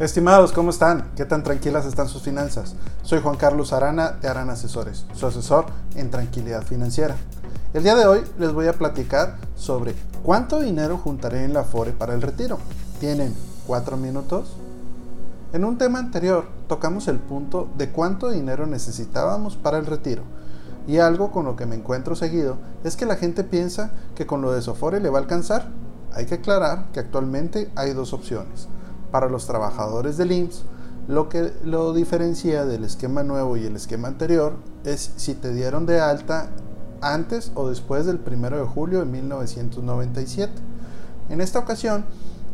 Estimados, ¿cómo están? ¿Qué tan tranquilas están sus finanzas? Soy Juan Carlos Arana de Arana Asesores, su asesor en tranquilidad financiera. El día de hoy les voy a platicar sobre cuánto dinero juntaré en la FORE para el retiro. ¿Tienen cuatro minutos? En un tema anterior tocamos el punto de cuánto dinero necesitábamos para el retiro. Y algo con lo que me encuentro seguido es que la gente piensa que con lo de Sofore le va a alcanzar. Hay que aclarar que actualmente hay dos opciones para los trabajadores del IMSS, lo que lo diferencia del esquema nuevo y el esquema anterior es si te dieron de alta antes o después del 1 de julio de 1997. En esta ocasión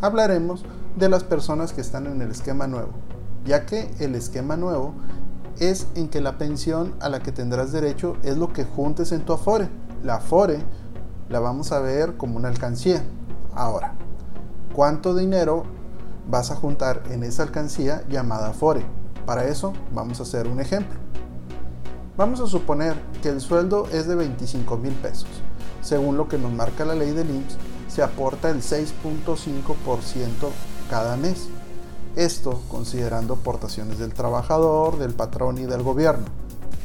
hablaremos de las personas que están en el esquema nuevo, ya que el esquema nuevo es en que la pensión a la que tendrás derecho es lo que juntes en tu Afore. La Afore la vamos a ver como una alcancía. Ahora, ¿cuánto dinero vas a juntar en esa alcancía llamada FORE. Para eso vamos a hacer un ejemplo. Vamos a suponer que el sueldo es de 25 mil pesos. Según lo que nos marca la ley del IMSS, se aporta el 6.5% cada mes. Esto considerando aportaciones del trabajador, del patrón y del gobierno.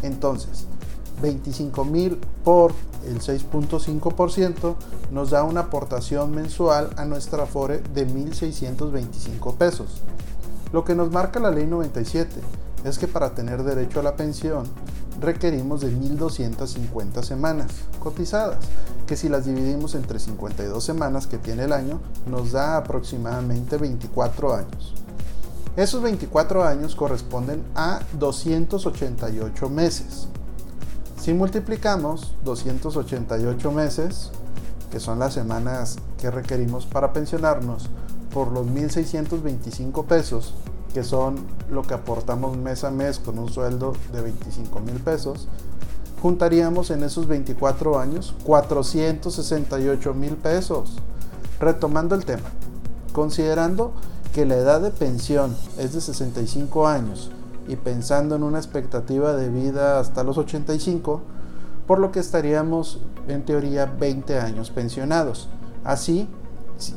Entonces, 25 mil por el 6.5% nos da una aportación mensual a nuestra Afore de 1.625 pesos. Lo que nos marca la ley 97 es que para tener derecho a la pensión requerimos de 1.250 semanas cotizadas, que si las dividimos entre 52 semanas que tiene el año, nos da aproximadamente 24 años. Esos 24 años corresponden a 288 meses. Si multiplicamos 288 meses, que son las semanas que requerimos para pensionarnos, por los 1.625 pesos, que son lo que aportamos mes a mes con un sueldo de 25 mil pesos, juntaríamos en esos 24 años 468 mil pesos. Retomando el tema, considerando que la edad de pensión es de 65 años y pensando en una expectativa de vida hasta los 85, por lo que estaríamos en teoría 20 años pensionados. Así,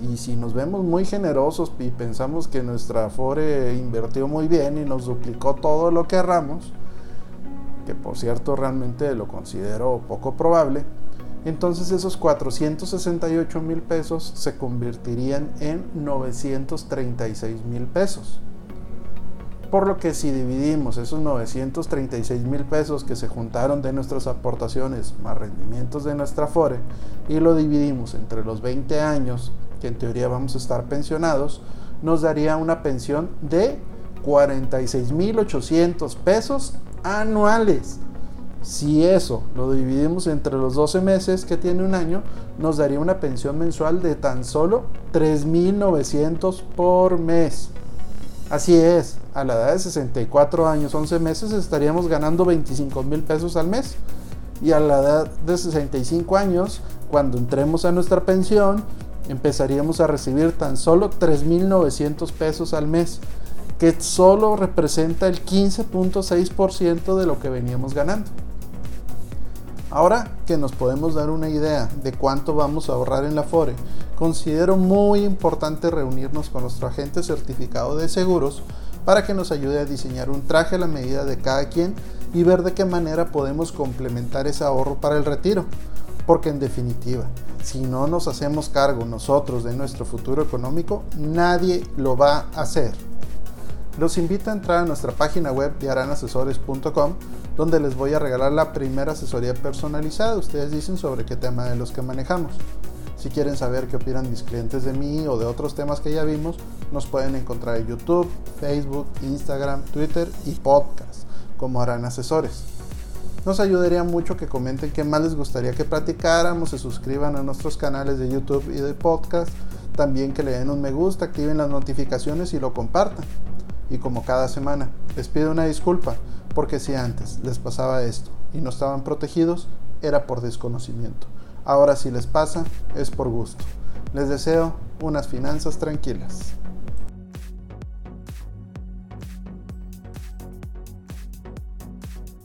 y si nos vemos muy generosos y pensamos que nuestra Afore invirtió muy bien y nos duplicó todo lo que ahorramos, que por cierto realmente lo considero poco probable, entonces esos 468 mil pesos se convertirían en 936 mil pesos. Por lo que si dividimos esos 936 mil pesos que se juntaron de nuestras aportaciones más rendimientos de nuestra FORE y lo dividimos entre los 20 años que en teoría vamos a estar pensionados, nos daría una pensión de 46 mil 800 pesos anuales. Si eso lo dividimos entre los 12 meses que tiene un año, nos daría una pensión mensual de tan solo 3.900 por mes. Así es, a la edad de 64 años, 11 meses, estaríamos ganando 25 mil pesos al mes. Y a la edad de 65 años, cuando entremos a nuestra pensión, empezaríamos a recibir tan solo 3.900 pesos al mes, que solo representa el 15.6% de lo que veníamos ganando. Ahora que nos podemos dar una idea de cuánto vamos a ahorrar en la FORE, considero muy importante reunirnos con nuestro agente certificado de seguros para que nos ayude a diseñar un traje a la medida de cada quien y ver de qué manera podemos complementar ese ahorro para el retiro. Porque en definitiva, si no nos hacemos cargo nosotros de nuestro futuro económico, nadie lo va a hacer. Los invito a entrar a nuestra página web de aranasesores.com donde les voy a regalar la primera asesoría personalizada. Ustedes dicen sobre qué tema de los que manejamos. Si quieren saber qué opinan mis clientes de mí o de otros temas que ya vimos, nos pueden encontrar en YouTube, Facebook, Instagram, Twitter y podcast como harán asesores. Nos ayudaría mucho que comenten qué más les gustaría que platicáramos, se suscriban a nuestros canales de YouTube y de podcast, también que le den un me gusta, activen las notificaciones y lo compartan. Y como cada semana, les pido una disculpa porque si antes les pasaba esto y no estaban protegidos, era por desconocimiento. Ahora si les pasa, es por gusto. Les deseo unas finanzas tranquilas.